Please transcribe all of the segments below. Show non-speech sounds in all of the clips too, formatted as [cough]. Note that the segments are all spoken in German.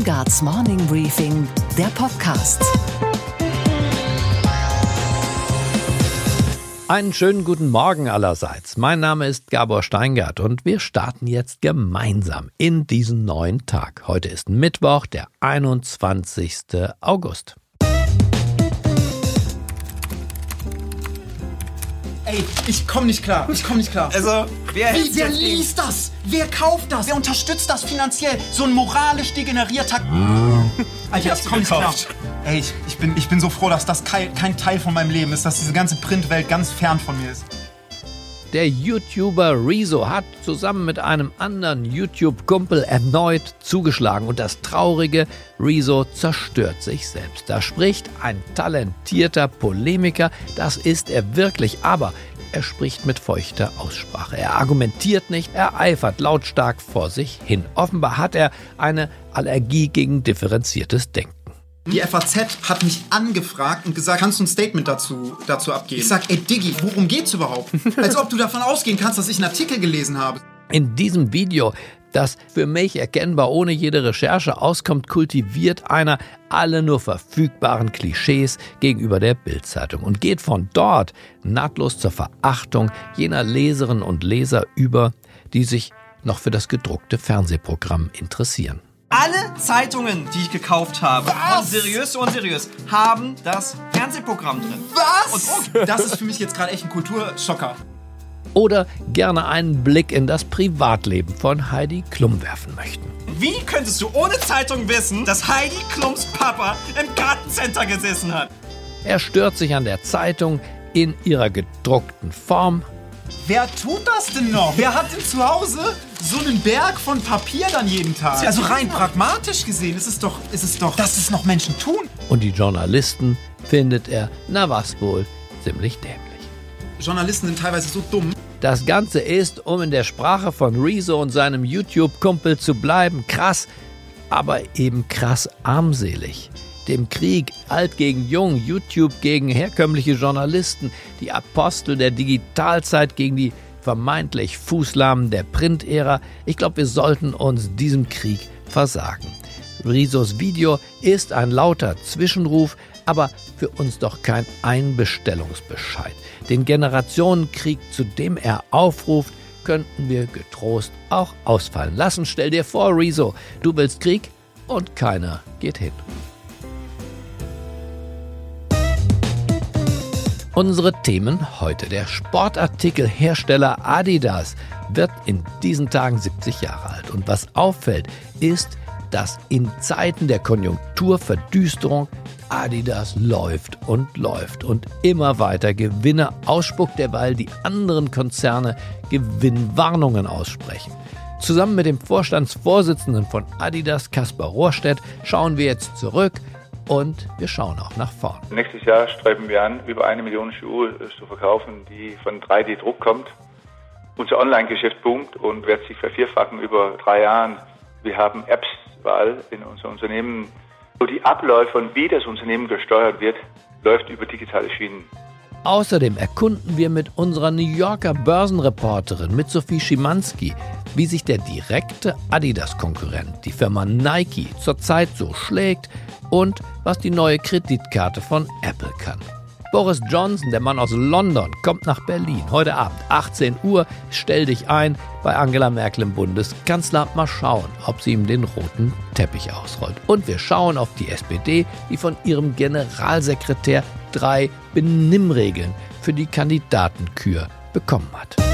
Weingarts Morning Briefing, der Podcast. Einen schönen guten Morgen allerseits. Mein Name ist Gabor Steingart und wir starten jetzt gemeinsam in diesen neuen Tag. Heute ist Mittwoch, der 21. August. Ey, ich komm nicht klar. Ich komm nicht klar. Also, wer, Wie, wer liest das? Wer kauft das? Wer unterstützt das finanziell? So ein moralisch degenerierter. [laughs] Alter, ich komm nicht klar. Ey, ich, ich, bin, ich bin so froh, dass das kein, kein Teil von meinem Leben ist, dass diese ganze Printwelt ganz fern von mir ist. Der YouTuber Rezo hat zusammen mit einem anderen YouTube-Kumpel erneut zugeschlagen und das traurige Rezo zerstört sich selbst. Da spricht ein talentierter Polemiker, das ist er wirklich, aber er spricht mit feuchter Aussprache. Er argumentiert nicht, er eifert lautstark vor sich hin. Offenbar hat er eine Allergie gegen differenziertes Denken. Die FAZ hat mich angefragt und gesagt, kannst du ein Statement dazu, dazu abgeben? Ich sag, ey Diggi, worum geht's überhaupt? [laughs] Als ob du davon ausgehen kannst, dass ich einen Artikel gelesen habe. In diesem Video, das für mich erkennbar ohne jede Recherche auskommt, kultiviert einer alle nur verfügbaren Klischees gegenüber der Bildzeitung und geht von dort nahtlos zur Verachtung jener Leserinnen und Leser über, die sich noch für das gedruckte Fernsehprogramm interessieren. Alle Zeitungen, die ich gekauft habe, von seriös zu unseriös, haben das Fernsehprogramm drin. Was? Und das ist für mich jetzt gerade echt ein Kulturschocker. Oder gerne einen Blick in das Privatleben von Heidi Klum werfen möchten. Wie könntest du ohne Zeitung wissen, dass Heidi Klums Papa im Gartencenter gesessen hat? Er stört sich an der Zeitung in ihrer gedruckten Form, Wer tut das denn noch? Wer hat denn zu Hause so einen Berg von Papier dann jeden Tag? Also rein pragmatisch gesehen ist es doch, ist es doch, dass es noch Menschen tun. und die Journalisten findet er, na was wohl, ziemlich dämlich. Journalisten sind teilweise so dumm. Das Ganze ist, um in der Sprache von Rezo und seinem YouTube-Kumpel zu bleiben, krass, aber eben krass armselig. Dem Krieg alt gegen jung, YouTube gegen herkömmliche Journalisten, die Apostel der Digitalzeit gegen die vermeintlich Fußlahmen der Print-Ära. Ich glaube, wir sollten uns diesem Krieg versagen. Rizos Video ist ein lauter Zwischenruf, aber für uns doch kein Einbestellungsbescheid. Den Generationenkrieg, zu dem er aufruft, könnten wir getrost auch ausfallen lassen. Stell dir vor, Rezo, du willst Krieg und keiner geht hin. Unsere Themen heute. Der Sportartikelhersteller Adidas wird in diesen Tagen 70 Jahre alt. Und was auffällt, ist, dass in Zeiten der Konjunkturverdüsterung Adidas läuft und läuft und immer weiter Gewinne ausspuckt, derweil die anderen Konzerne Gewinnwarnungen aussprechen. Zusammen mit dem Vorstandsvorsitzenden von Adidas, Kaspar Rohrstedt, schauen wir jetzt zurück und wir schauen auch nach vorn. Nächstes Jahr streben wir an, über eine Million Schuhe äh, zu verkaufen, die von 3D-Druck kommt. Unser Online-Geschäft boomt und wird sich vervierfachen über drei Jahren. Wir haben Apps überall in unserem Unternehmen. So die Abläufe und wie das Unternehmen gesteuert wird, läuft über digitale Schienen. Außerdem erkunden wir mit unserer New Yorker Börsenreporterin, mit Sophie Schimanski, wie sich der direkte Adidas-Konkurrent, die Firma Nike, zurzeit so schlägt und was die neue Kreditkarte von Apple kann. Boris Johnson, der Mann aus London, kommt nach Berlin. Heute Abend, 18 Uhr, stell dich ein bei Angela Merkel im Bundeskanzleramt. Mal schauen, ob sie ihm den roten Teppich ausrollt. Und wir schauen auf die SPD, die von ihrem Generalsekretär drei Benimmregeln für die Kandidatenkür bekommen hat.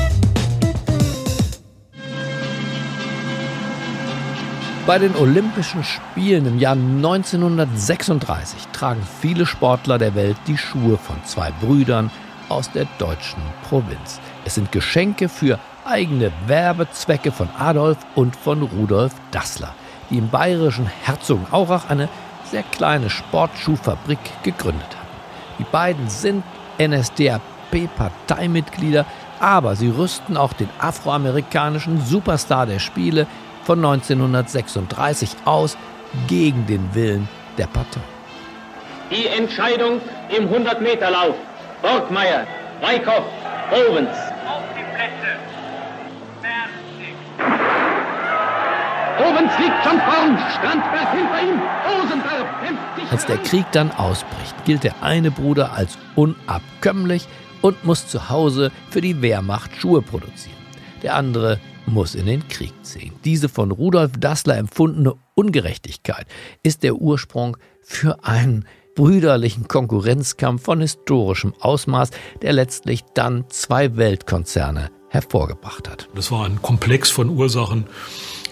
Bei den Olympischen Spielen im Jahr 1936 tragen viele Sportler der Welt die Schuhe von zwei Brüdern aus der deutschen Provinz. Es sind Geschenke für eigene Werbezwecke von Adolf und von Rudolf Dassler, die im bayerischen Herzogenaurach eine sehr kleine Sportschuhfabrik gegründet hatten. Die beiden sind NSDAP-Parteimitglieder, aber sie rüsten auch den afroamerikanischen Superstar der Spiele von 1936 aus gegen den Willen der Partei. Die Entscheidung im 100-Meter-Lauf. Borgmeier, Weikhoff, Owens. Auf die Plätze. Fertig. Oben fliegt schon vorn. Strandberg hinter ihm. Rosenberg kämpft sich. Als der Krieg dann ausbricht, gilt der eine Bruder als unabkömmlich und muss zu Hause für die Wehrmacht Schuhe produzieren. Der andere muss in den Krieg ziehen. Diese von Rudolf Dassler empfundene Ungerechtigkeit ist der Ursprung für einen brüderlichen Konkurrenzkampf von historischem Ausmaß, der letztlich dann zwei Weltkonzerne hervorgebracht hat. Das war ein Komplex von Ursachen,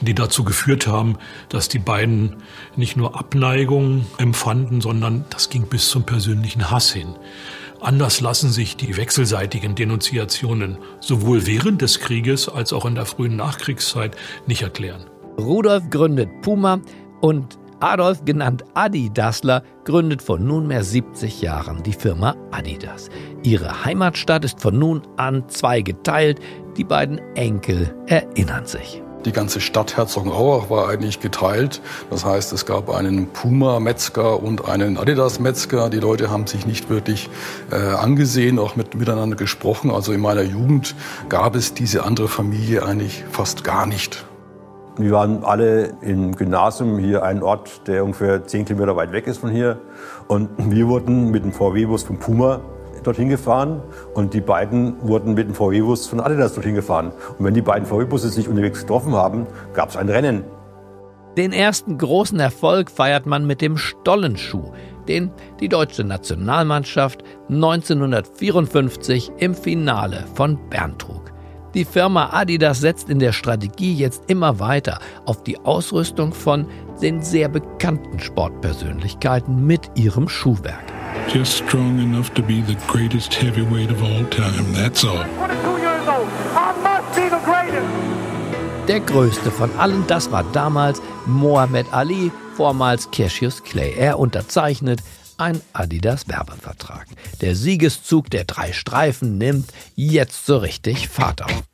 die dazu geführt haben, dass die beiden nicht nur Abneigung empfanden, sondern das ging bis zum persönlichen Hass hin. Anders lassen sich die wechselseitigen Denunziationen sowohl während des Krieges als auch in der frühen Nachkriegszeit nicht erklären. Rudolf gründet Puma und Adolf, genannt Adi Dassler, gründet vor nunmehr 70 Jahren die Firma Adidas. Ihre Heimatstadt ist von nun an zweigeteilt. Die beiden Enkel erinnern sich. Die ganze Stadt Herzogenaurach war eigentlich geteilt. Das heißt, es gab einen Puma-Metzger und einen Adidas-Metzger. Die Leute haben sich nicht wirklich äh, angesehen, auch mit, miteinander gesprochen. Also in meiner Jugend gab es diese andere Familie eigentlich fast gar nicht. Wir waren alle im Gymnasium, hier ein Ort, der ungefähr 10 Kilometer weit weg ist von hier. Und wir wurden mit dem VW-Bus von Puma dorthin gefahren und die beiden wurden mit dem VW-Bus von Adidas dorthin gefahren. Und wenn die beiden VW-Busse sich unterwegs getroffen haben, gab es ein Rennen. Den ersten großen Erfolg feiert man mit dem Stollenschuh, den die deutsche Nationalmannschaft 1954 im Finale von Bern trug. Die Firma Adidas setzt in der Strategie jetzt immer weiter auf die Ausrüstung von den sehr bekannten Sportpersönlichkeiten mit ihrem Schuhwerk. Just strong enough to be the greatest heavyweight of all time, that's all. Der größte von allen, das war damals Mohammed Ali, vormals Cassius Clay. Er unterzeichnet ein Adidas-Werbevertrag. Der Siegeszug der drei Streifen nimmt jetzt so richtig Fahrt auf.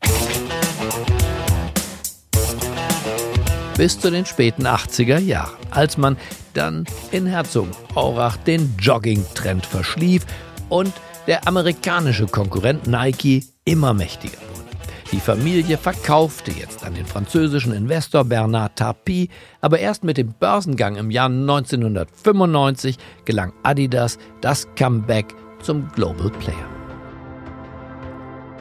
Bis zu den späten 80er Jahren, als man dann in Herzogenaurach den Jogging-Trend verschlief und der amerikanische Konkurrent Nike immer mächtiger wurde. Die Familie verkaufte jetzt an den französischen Investor Bernard Tapie, aber erst mit dem Börsengang im Jahr 1995 gelang Adidas das Comeback zum Global Player.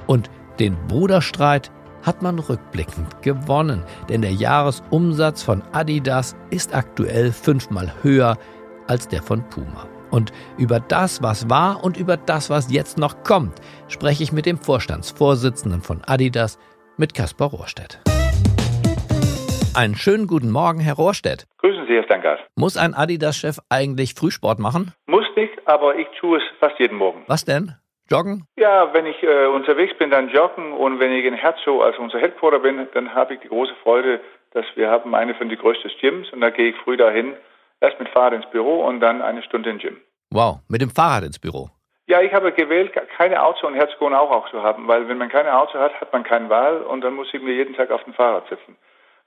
Und den Bruderstreit hat man rückblickend gewonnen, denn der Jahresumsatz von Adidas ist aktuell fünfmal höher als der von Puma. Und über das, was war und über das, was jetzt noch kommt, spreche ich mit dem Vorstandsvorsitzenden von Adidas, mit Kaspar Rohrstedt. Einen schönen guten Morgen, Herr Rohrstedt. Grüßen Sie, Herr Stankart. Muss ein Adidas-Chef eigentlich Frühsport machen? Muss nicht, aber ich tue es fast jeden Morgen. Was denn? Joggen? Ja, wenn ich äh, unterwegs bin, dann joggen und wenn ich in Herzog, also unser Headquarter bin, dann habe ich die große Freude, dass wir haben eine von den größten Gyms und da gehe ich früh dahin, erst mit Fahrrad ins Büro und dann eine Stunde im Gym. Wow, mit dem Fahrrad ins Büro. Ja, ich habe gewählt, keine Auto in Herzog auch, auch zu haben, weil wenn man keine Auto hat, hat man keine Wahl und dann muss ich mir jeden Tag auf dem Fahrrad sitzen.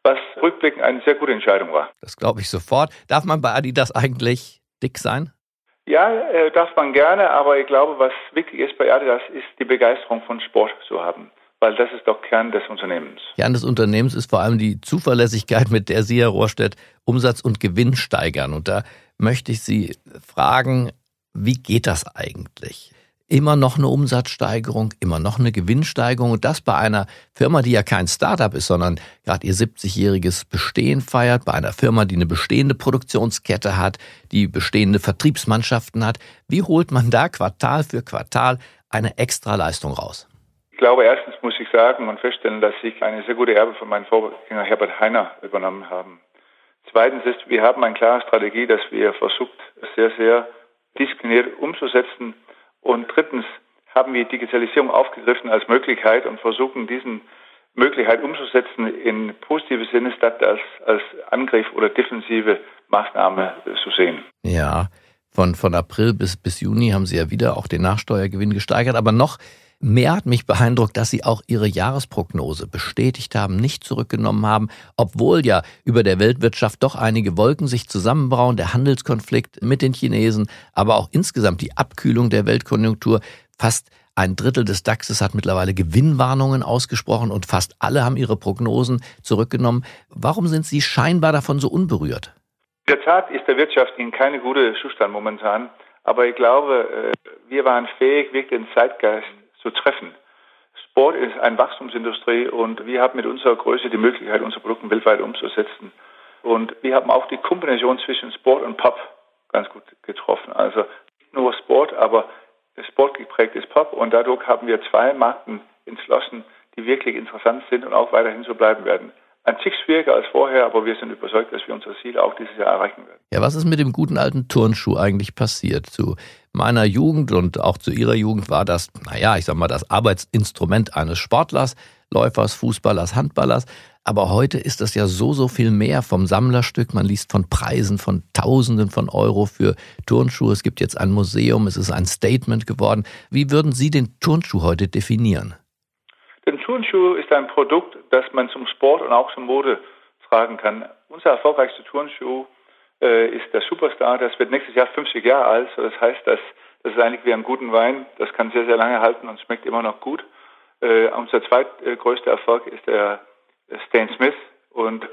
Was rückblickend eine sehr gute Entscheidung war. Das glaube ich sofort. Darf man bei Adidas eigentlich dick sein? Ja, äh, darf man gerne, aber ich glaube, was wichtig ist bei Adidas, ist die Begeisterung von Sport zu haben. Weil das ist doch Kern des Unternehmens. Kern des Unternehmens ist vor allem die Zuverlässigkeit, mit der Sie, Herr Rohrstedt, Umsatz und Gewinn steigern. Und da möchte ich Sie fragen, wie geht das eigentlich? Immer noch eine Umsatzsteigerung, immer noch eine Gewinnsteigerung und das bei einer Firma, die ja kein Startup ist, sondern gerade ihr 70-jähriges Bestehen feiert, bei einer Firma, die eine bestehende Produktionskette hat, die bestehende Vertriebsmannschaften hat. Wie holt man da Quartal für Quartal eine Extraleistung raus? Ich glaube, erstens muss ich sagen und feststellen, dass ich eine sehr gute Erbe von meinem Vorgänger Herbert Heiner übernommen haben. Zweitens ist, wir haben eine klare Strategie, dass wir versucht, sehr, sehr diszipliniert umzusetzen, und drittens haben wir Digitalisierung aufgegriffen als Möglichkeit und versuchen, diesen Möglichkeit umzusetzen in positive Sinne, statt das als Angriff oder defensive Maßnahme zu sehen. Ja, von, von April bis, bis Juni haben Sie ja wieder auch den Nachsteuergewinn gesteigert, aber noch Mehr hat mich beeindruckt, dass Sie auch Ihre Jahresprognose bestätigt haben, nicht zurückgenommen haben, obwohl ja über der Weltwirtschaft doch einige Wolken sich zusammenbrauen, der Handelskonflikt mit den Chinesen, aber auch insgesamt die Abkühlung der Weltkonjunktur fast Ein Drittel des DAXes hat mittlerweile Gewinnwarnungen ausgesprochen und fast alle haben ihre Prognosen zurückgenommen. Warum sind Sie scheinbar davon so unberührt? In der Tat ist der Wirtschaft in keine gute Zustand momentan. Aber ich glaube, äh, wir waren fähig, wirklich den Zeitgeist zu treffen. Sport ist eine Wachstumsindustrie und wir haben mit unserer Größe die Möglichkeit, unsere Produkte weltweit umzusetzen. Und wir haben auch die Kombination zwischen Sport und Pop ganz gut getroffen. Also nicht nur Sport, aber Sport geprägtes Pop. Und dadurch haben wir zwei Marken entschlossen, die wirklich interessant sind und auch weiterhin so bleiben werden ein Tick schwieriger als vorher, aber wir sind überzeugt, dass wir unser Ziel auch dieses Jahr erreichen werden. Ja, was ist mit dem guten alten Turnschuh eigentlich passiert? Zu meiner Jugend und auch zu Ihrer Jugend war das, naja, ich sag mal, das Arbeitsinstrument eines Sportlers, Läufers, Fußballers, Handballers. Aber heute ist das ja so, so viel mehr vom Sammlerstück. Man liest von Preisen von Tausenden von Euro für Turnschuhe. Es gibt jetzt ein Museum, es ist ein Statement geworden. Wie würden Sie den Turnschuh heute definieren? Denn Turnschuh ist ein Produkt, das man zum Sport und auch zum Mode tragen kann. Unser erfolgreichster Turnschuh äh, ist der Superstar. Das wird nächstes Jahr 50 Jahre alt. Das heißt, dass das ist eigentlich wie ein guten Wein. Das kann sehr, sehr lange halten und schmeckt immer noch gut. Äh, unser zweitgrößter Erfolg ist der Stan Smith und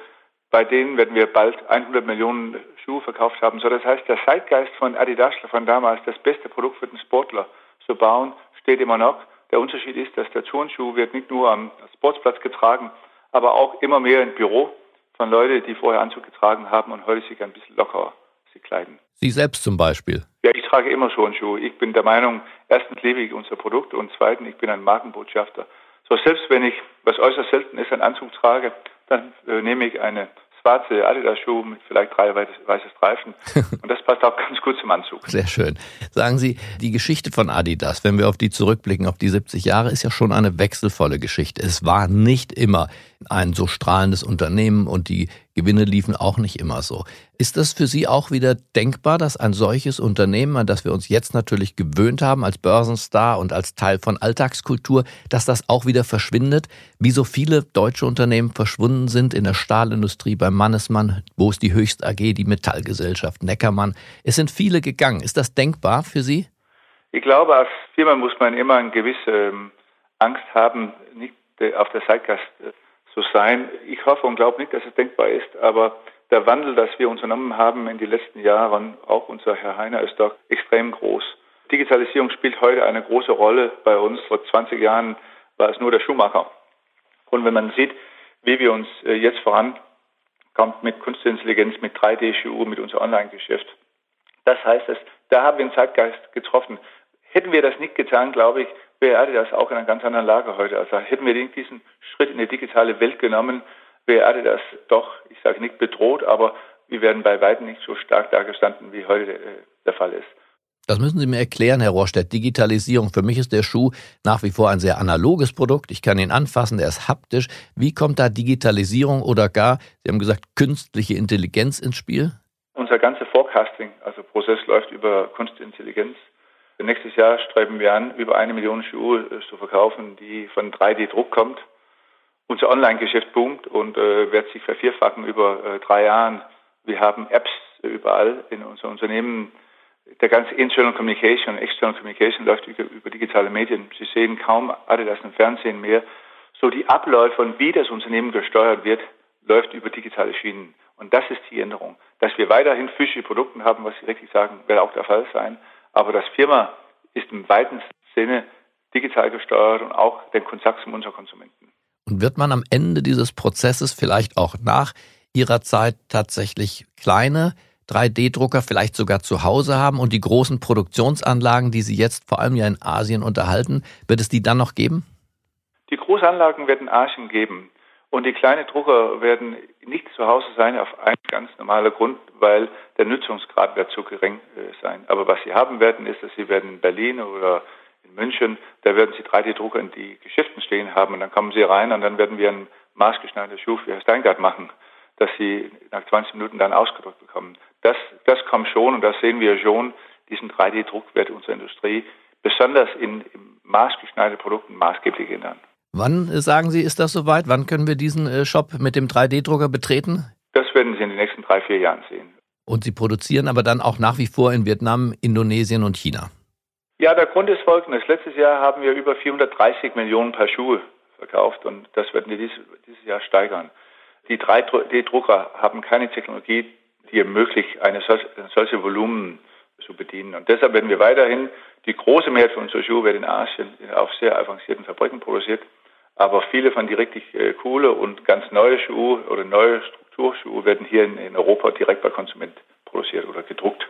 bei denen werden wir bald 100 Millionen Schuhe verkauft haben. So, das heißt, der Zeitgeist von Adidas von damals, das beste Produkt für den Sportler zu bauen, steht immer noch. Der Unterschied ist, dass der Turnschuh wird nicht nur am Sportplatz getragen, aber auch immer mehr im Büro von Leuten, die vorher Anzug getragen haben und heute sich ein bisschen lockerer sie kleiden. Sie selbst zum Beispiel? Ja, ich trage immer Turnschuhe. Ich bin der Meinung, erstens liebe ich unser Produkt und zweitens, ich bin ein Markenbotschafter. So selbst wenn ich, was äußerst selten ist, einen Anzug trage, dann äh, nehme ich eine schwarze Adidas-Schuhe mit vielleicht drei weiße Streifen. [laughs] Und das passt auch ganz gut zum Anzug. Sehr schön. Sagen Sie, die Geschichte von Adidas, wenn wir auf die zurückblicken, auf die 70 Jahre, ist ja schon eine wechselvolle Geschichte. Es war nicht immer ein so strahlendes Unternehmen und die Gewinne liefen auch nicht immer so. Ist das für Sie auch wieder denkbar, dass ein solches Unternehmen, an das wir uns jetzt natürlich gewöhnt haben als Börsenstar und als Teil von Alltagskultur, dass das auch wieder verschwindet, wie so viele deutsche Unternehmen verschwunden sind in der Stahlindustrie beim Mannesmann, wo ist die Höchst AG, die Metallgesellschaft, Neckermann. Es sind viele gegangen. Ist das denkbar für Sie? Ich glaube, als Firma muss man immer eine gewisse ähm, Angst haben, nicht äh, auf der Zeitgast äh, so sein. Ich hoffe und glaube nicht, dass es denkbar ist, aber der Wandel, das wir unternommen haben in den letzten Jahren, auch unser Herr Heiner, ist doch extrem groß. Digitalisierung spielt heute eine große Rolle bei uns. Vor 20 Jahren war es nur der Schuhmacher. Und wenn man sieht, wie wir uns äh, jetzt vorankommen mit Kunstintelligenz, mit 3D-Schuhe, mit unserem Online-Geschäft, das heißt es, da haben wir einen Zeitgeist getroffen. Hätten wir das nicht getan, glaube ich, wäre Adidas auch in einer ganz anderen Lage heute. Also hätten wir diesen Schritt in die digitale Welt genommen, wäre Adidas doch, ich sage nicht bedroht, aber wir werden bei weitem nicht so stark dargestanden, wie heute äh, der Fall ist. Das müssen Sie mir erklären, Herr Rohrstedt. Digitalisierung. Für mich ist der Schuh nach wie vor ein sehr analoges Produkt. Ich kann ihn anfassen, er ist haptisch. Wie kommt da Digitalisierung oder gar, Sie haben gesagt, künstliche Intelligenz ins Spiel? Unser ganzer Forecasting, also Prozess läuft über Kunstintelligenz. Nächstes Jahr streben wir an, über eine Million Schuhe äh, zu verkaufen, die von 3D-Druck kommt. Unser Online-Geschäft boomt und äh, wird sich vervierfachen über äh, drei Jahren. Wir haben Apps überall in unserem Unternehmen. Der ganze Internal Communication, External Communication läuft über, über digitale Medien. Sie sehen kaum Adidas im Fernsehen mehr. So die Abläufe und wie das Unternehmen gesteuert wird, läuft über digitale Schienen. Und das ist die Änderung. Dass wir weiterhin physische Produkte haben, was Sie richtig sagen, wird auch der Fall sein. Aber das Firma ist im weiten Sinne digital gesteuert und auch den Kontakt zum unseren Konsumenten. Und wird man am Ende dieses Prozesses vielleicht auch nach Ihrer Zeit tatsächlich kleine 3D-Drucker vielleicht sogar zu Hause haben und die großen Produktionsanlagen, die Sie jetzt vor allem ja in Asien unterhalten, wird es die dann noch geben? Die Großanlagen werden Asien geben. Und die kleinen Drucker werden nicht zu Hause sein auf einen ganz normalen Grund, weil der Nutzungsgrad wird zu gering äh, sein. Aber was sie haben werden, ist, dass sie werden in Berlin oder in München, da werden sie 3D-Drucker in die Geschäften stehen haben und dann kommen sie rein und dann werden wir einen maßgeschneiderten Schuh für Steingart machen, dass sie nach 20 Minuten dann ausgedruckt bekommen. Das, das kommt schon und das sehen wir schon. Diesen 3D-Druck wird unsere Industrie besonders in, in maßgeschneiderten Produkten maßgeblich ändern. Wann, äh, sagen Sie, ist das soweit? Wann können wir diesen äh, Shop mit dem 3D-Drucker betreten? Das werden Sie in den nächsten drei, vier Jahren sehen. Und Sie produzieren aber dann auch nach wie vor in Vietnam, Indonesien und China? Ja, der Grund ist folgendes. Letztes Jahr haben wir über 430 Millionen Paar Schuhe verkauft und das werden wir dieses, dieses Jahr steigern. Die 3D-Drucker haben keine Technologie, die ermöglicht, eine solche, solche Volumen zu bedienen. Und deshalb werden wir weiterhin, die große Mehrheit von unserer Schuhe wird in Asien auf sehr avancierten Fabriken produziert. Aber viele von die richtig äh, coole und ganz neue Schuhe oder neue Strukturschuhe werden hier in, in Europa direkt bei Konsument produziert oder gedruckt.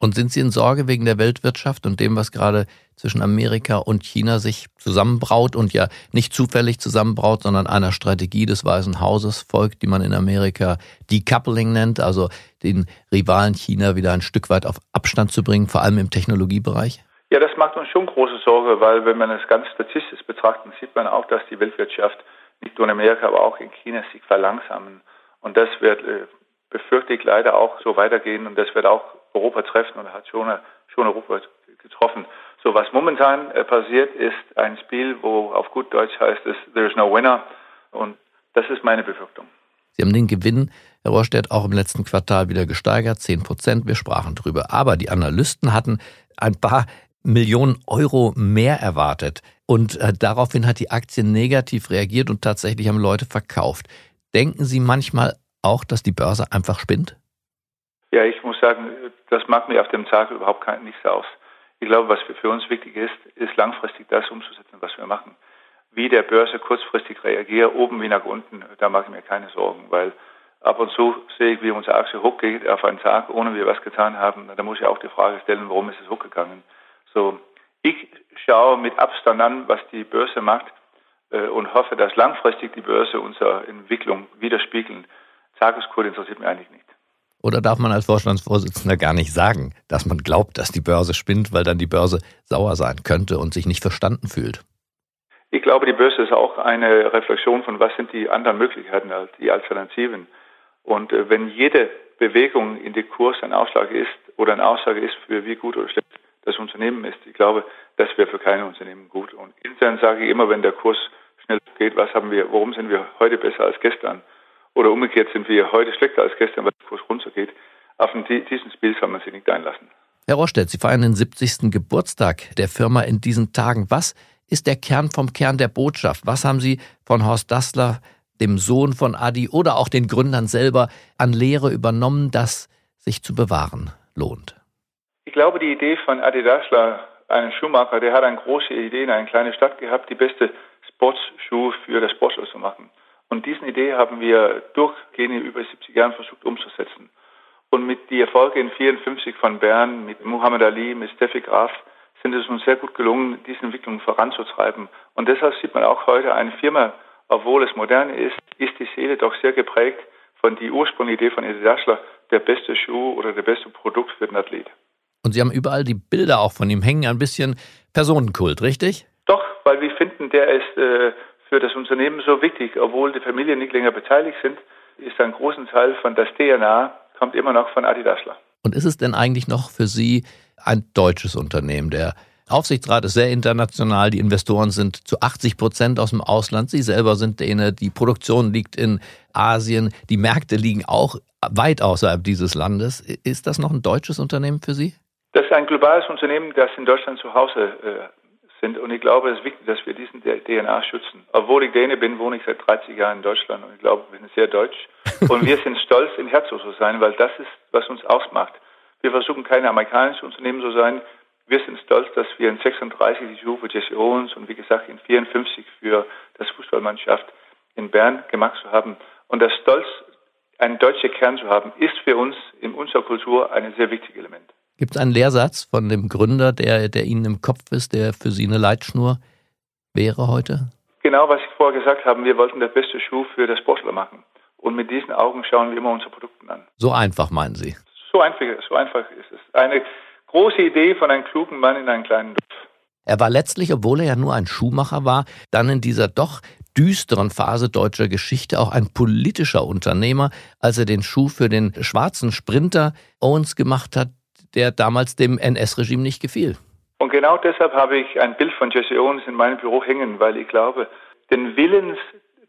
Und sind Sie in Sorge wegen der Weltwirtschaft und dem, was gerade zwischen Amerika und China sich zusammenbraut und ja nicht zufällig zusammenbraut, sondern einer Strategie des Weißen Hauses folgt, die man in Amerika Decoupling nennt, also den Rivalen China wieder ein Stück weit auf Abstand zu bringen, vor allem im Technologiebereich? Ja, das macht uns schon große Sorge, weil wenn man es ganz statistisch betrachtet, sieht man auch, dass die Weltwirtschaft nicht nur in Amerika, aber auch in China sich verlangsamen. Und das wird, äh, befürchte ich, leider auch so weitergehen und das wird auch Europa treffen und hat schon, schon Europa getroffen. So, was momentan äh, passiert, ist ein Spiel, wo auf gut Deutsch heißt es, there is no winner. Und das ist meine Befürchtung. Sie haben den Gewinn, Herr Rohrstedt, auch im letzten Quartal wieder gesteigert, 10 Prozent. Wir sprachen drüber. Aber die Analysten hatten ein paar Millionen Euro mehr erwartet. Und äh, daraufhin hat die Aktie negativ reagiert und tatsächlich haben Leute verkauft. Denken Sie manchmal auch, dass die Börse einfach spinnt? Ja, ich muss sagen, das macht mir auf dem Tag überhaupt kein, nichts aus. Ich glaube, was für uns wichtig ist, ist langfristig das umzusetzen, was wir machen. Wie der Börse kurzfristig reagiert, oben wie nach unten, da mache ich mir keine Sorgen, weil ab und zu sehe ich, wie unsere Aktie hochgeht auf einen Tag, ohne wir was getan haben. Da muss ich auch die Frage stellen, warum ist es hochgegangen? So, ich schaue mit Abstand an, was die Börse macht äh, und hoffe, dass langfristig die Börse unsere Entwicklung widerspiegeln. Tageskurs interessiert mich eigentlich nicht. Oder darf man als Vorstandsvorsitzender gar nicht sagen, dass man glaubt, dass die Börse spinnt, weil dann die Börse sauer sein könnte und sich nicht verstanden fühlt? Ich glaube, die Börse ist auch eine Reflexion von, was sind die anderen Möglichkeiten, die Alternativen. Und äh, wenn jede Bewegung in den Kurs ein Ausschlag ist oder eine Aussage ist, für wie gut oder schlecht das Unternehmen ist, ich glaube, das wäre für kein Unternehmen gut. Und intern sage ich immer, wenn der Kurs schnell geht, was haben wir, warum sind wir heute besser als gestern? Oder umgekehrt sind wir heute schlechter als gestern, weil der Kurs runtergeht. Auf diesen Spiel soll man sich nicht einlassen. Herr Rostedt, Sie feiern den 70. Geburtstag der Firma in diesen Tagen. Was ist der Kern vom Kern der Botschaft? Was haben Sie von Horst Dassler, dem Sohn von Adi oder auch den Gründern selber an Lehre übernommen, dass sich zu bewahren lohnt? Ich glaube, die Idee von Adi Dassler, einen Schuhmacher, der hat eine große Idee in einer kleinen Stadt gehabt, die beste Sportschuhe für das Sportler zu machen. Und diese Idee haben wir durchgehend über 70 Jahren versucht umzusetzen. Und mit die Erfolge in 54 von Bern, mit Muhammad Ali, mit Steffi Graf, sind es uns sehr gut gelungen, diese Entwicklung voranzutreiben. Und deshalb sieht man auch heute eine Firma, obwohl es modern ist, ist die Seele doch sehr geprägt von die ursprüngliche Idee von Eddie Daschler, der beste Schuh oder der beste Produkt für den Athlet. Und Sie haben überall die Bilder auch von ihm hängen, ein bisschen Personenkult, richtig? Doch, weil wir finden, der ist äh, für das Unternehmen so wichtig, obwohl die Familien nicht länger beteiligt sind, ist ein großer Teil von das DNA kommt immer noch von Adi Dassler. Und ist es denn eigentlich noch für Sie ein deutsches Unternehmen? Der Aufsichtsrat ist sehr international, die Investoren sind zu 80 Prozent aus dem Ausland, Sie selber sind denen, die Produktion liegt in Asien, die Märkte liegen auch weit außerhalb dieses Landes. Ist das noch ein deutsches Unternehmen für Sie? Das ist ein globales Unternehmen, das in Deutschland zu Hause äh, sind. Und ich glaube, es ist wichtig, dass wir diesen DNA schützen. Obwohl ich Däne bin, wohne ich seit 30 Jahren in Deutschland und ich glaube, wir sind sehr deutsch. [laughs] Und wir sind stolz, in Herzog zu sein, weil das ist, was uns ausmacht. Wir versuchen keine amerikanischen Unternehmen zu sein. Wir sind stolz, dass wir in 36 die Juve Jesse Owens und wie gesagt in 54 für das Fußballmannschaft in Bern gemacht zu haben. Und das Stolz, einen deutschen Kern zu haben, ist für uns in unserer Kultur ein sehr wichtiges Element. Gibt es einen Lehrsatz von dem Gründer, der, der Ihnen im Kopf ist, der für Sie eine Leitschnur wäre heute? Genau, was ich vorher gesagt habe. Wir wollten das beste Schuh für das Sportler machen. Und mit diesen Augen schauen wir immer unsere Produkte an. So einfach, meinen Sie? So einfach, so einfach ist es. Eine große Idee von einem klugen Mann in einem kleinen Dorf. Er war letztlich, obwohl er ja nur ein Schuhmacher war, dann in dieser doch düsteren Phase deutscher Geschichte auch ein politischer Unternehmer, als er den Schuh für den schwarzen Sprinter Owens gemacht hat, der damals dem NS-Regime nicht gefiel. Und genau deshalb habe ich ein Bild von Jesse Owens in meinem Büro hängen, weil ich glaube, den Willens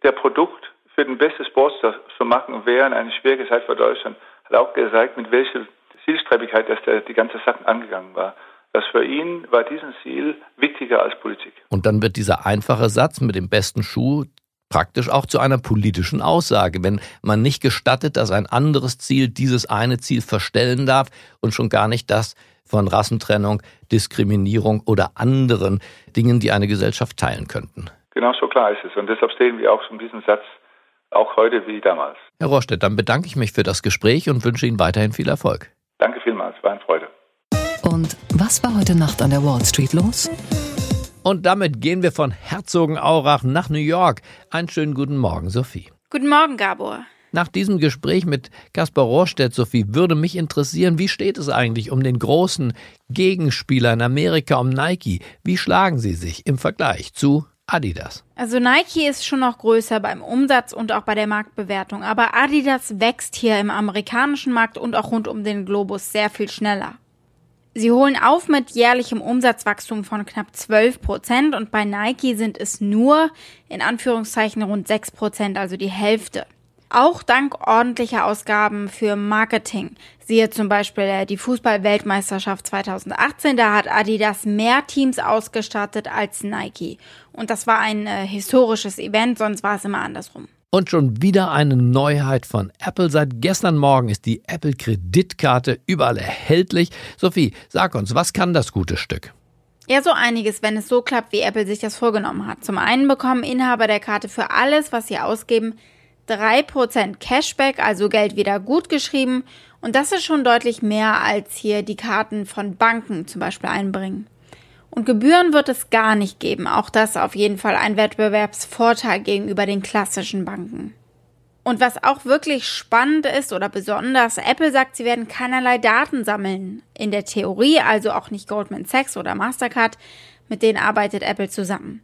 der Produkt für den besten Sportler zu machen während eine schwierige Zeit für Deutschland hat auch gezeigt, mit welcher Zielstrebigkeit dass der die ganze Sache angegangen war. dass für ihn war diesen Ziel wichtiger als Politik. Und dann wird dieser einfache Satz mit dem besten Schuh praktisch auch zu einer politischen Aussage, wenn man nicht gestattet, dass ein anderes Ziel dieses eine Ziel verstellen darf und schon gar nicht das von Rassentrennung, Diskriminierung oder anderen Dingen, die eine Gesellschaft teilen könnten. Genau so klar ist es. Und deshalb stehen wir auch zu diesem Satz auch heute wie damals. Herr Rohrstedt, dann bedanke ich mich für das Gespräch und wünsche Ihnen weiterhin viel Erfolg. Danke vielmals, war eine Freude. Und was war heute Nacht an der Wall Street los? Und damit gehen wir von Herzogenaurach nach New York. Einen schönen guten Morgen, Sophie. Guten Morgen, Gabor. Nach diesem Gespräch mit Kaspar Rohrstedt, Sophie, würde mich interessieren, wie steht es eigentlich um den großen Gegenspieler in Amerika, um Nike? Wie schlagen sie sich im Vergleich zu Adidas? Also Nike ist schon noch größer beim Umsatz und auch bei der Marktbewertung, aber Adidas wächst hier im amerikanischen Markt und auch rund um den Globus sehr viel schneller. Sie holen auf mit jährlichem Umsatzwachstum von knapp 12 Prozent und bei Nike sind es nur in Anführungszeichen rund 6 Prozent, also die Hälfte. Auch dank ordentlicher Ausgaben für Marketing. Siehe zum Beispiel äh, die Fußball-Weltmeisterschaft 2018, da hat Adidas mehr Teams ausgestattet als Nike. Und das war ein äh, historisches Event, sonst war es immer andersrum. Und schon wieder eine Neuheit von Apple. Seit gestern Morgen ist die Apple Kreditkarte überall erhältlich. Sophie, sag uns, was kann das gute Stück? Ja, so einiges, wenn es so klappt, wie Apple sich das vorgenommen hat. Zum einen bekommen Inhaber der Karte für alles, was sie ausgeben, 3% Cashback, also Geld wieder gut geschrieben. Und das ist schon deutlich mehr als hier die Karten von Banken zum Beispiel einbringen. Und Gebühren wird es gar nicht geben. Auch das auf jeden Fall ein Wettbewerbsvorteil gegenüber den klassischen Banken. Und was auch wirklich spannend ist oder besonders, Apple sagt, sie werden keinerlei Daten sammeln. In der Theorie, also auch nicht Goldman Sachs oder Mastercard, mit denen arbeitet Apple zusammen.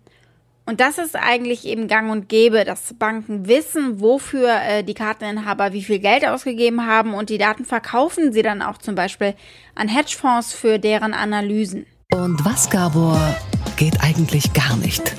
Und das ist eigentlich eben gang und gäbe, dass Banken wissen, wofür äh, die Karteninhaber wie viel Geld ausgegeben haben und die Daten verkaufen sie dann auch zum Beispiel an Hedgefonds für deren Analysen. Und was, Gabor, geht eigentlich gar nicht?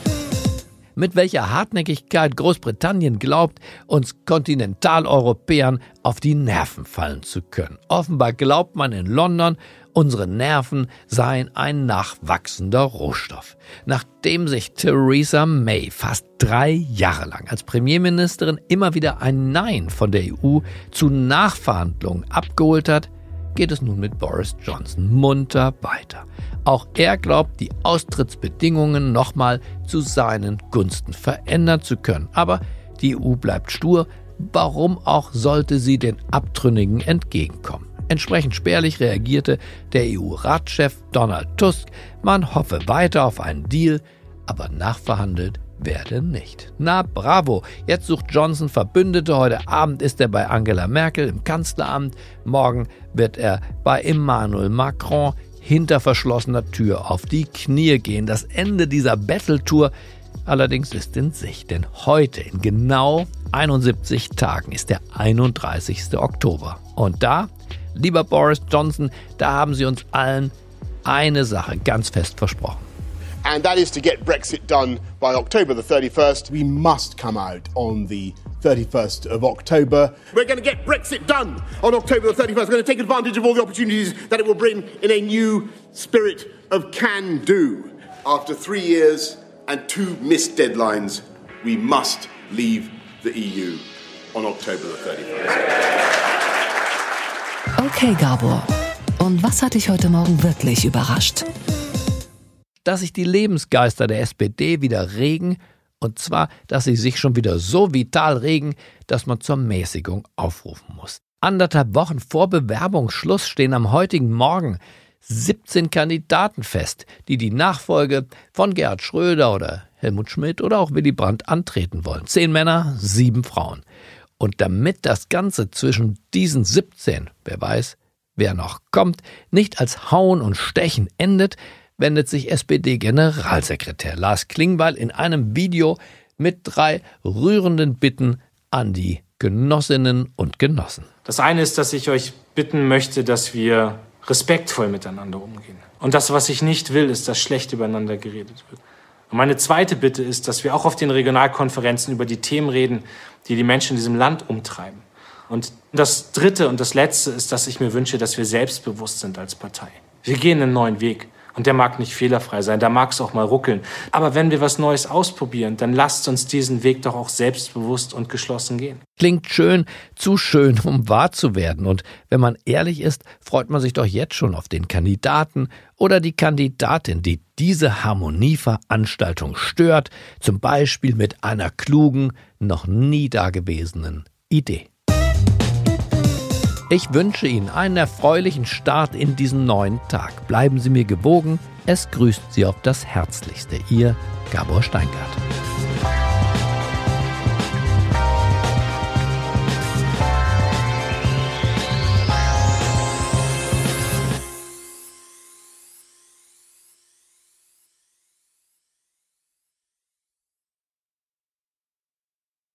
mit welcher Hartnäckigkeit Großbritannien glaubt, uns Kontinentaleuropäern auf die Nerven fallen zu können. Offenbar glaubt man in London, unsere Nerven seien ein nachwachsender Rohstoff. Nachdem sich Theresa May fast drei Jahre lang als Premierministerin immer wieder ein Nein von der EU zu Nachverhandlungen abgeholt hat, geht es nun mit Boris Johnson munter weiter. Auch er glaubt, die Austrittsbedingungen nochmal zu seinen Gunsten verändern zu können. Aber die EU bleibt stur. Warum auch sollte sie den Abtrünnigen entgegenkommen? Entsprechend spärlich reagierte der EU-Ratschef Donald Tusk, man hoffe weiter auf einen Deal, aber nachverhandelt werde nicht. Na bravo, jetzt sucht Johnson Verbündete. Heute Abend ist er bei Angela Merkel im Kanzleramt. Morgen wird er bei Emmanuel Macron hinter verschlossener Tür auf die Knie gehen. Das Ende dieser Battle-Tour allerdings ist in Sicht, denn heute in genau 71 Tagen ist der 31. Oktober. Und da, lieber Boris Johnson, da haben Sie uns allen eine Sache ganz fest versprochen. And that is to get Brexit done by October the 31st. We must come out on the 31st of October. We're going to get Brexit done on October the 31st. We're going to take advantage of all the opportunities that it will bring in a new spirit of can do. After three years and two missed deadlines, we must leave the EU on October the 31st. Okay, Gabor. Und was hat dich heute Morgen wirklich überrascht? Dass sich die Lebensgeister der SPD wieder regen, und zwar, dass sie sich schon wieder so vital regen, dass man zur Mäßigung aufrufen muss. Anderthalb Wochen vor Bewerbungsschluss stehen am heutigen Morgen 17 Kandidaten fest, die die Nachfolge von Gerhard Schröder oder Helmut Schmidt oder auch Willy Brandt antreten wollen. Zehn Männer, sieben Frauen. Und damit das Ganze zwischen diesen 17, wer weiß, wer noch kommt, nicht als Hauen und Stechen endet, wendet sich SPD-Generalsekretär Lars Klingbeil in einem Video mit drei rührenden Bitten an die Genossinnen und Genossen. Das eine ist, dass ich euch bitten möchte, dass wir respektvoll miteinander umgehen. Und das, was ich nicht will, ist, dass schlecht übereinander geredet wird. Und meine zweite Bitte ist, dass wir auch auf den Regionalkonferenzen über die Themen reden, die die Menschen in diesem Land umtreiben. Und das dritte und das letzte ist, dass ich mir wünsche, dass wir selbstbewusst sind als Partei. Wir gehen einen neuen Weg. Und der mag nicht fehlerfrei sein, da mag es auch mal ruckeln. Aber wenn wir was Neues ausprobieren, dann lasst uns diesen Weg doch auch selbstbewusst und geschlossen gehen. Klingt schön, zu schön, [laughs] um wahr zu werden. Und wenn man ehrlich ist, freut man sich doch jetzt schon auf den Kandidaten oder die Kandidatin, die diese Harmonieveranstaltung stört, zum Beispiel mit einer klugen, noch nie dagewesenen Idee. Ich wünsche Ihnen einen erfreulichen Start in diesen neuen Tag. Bleiben Sie mir gewogen. Es grüßt Sie auf das Herzlichste. Ihr Gabor Steingart.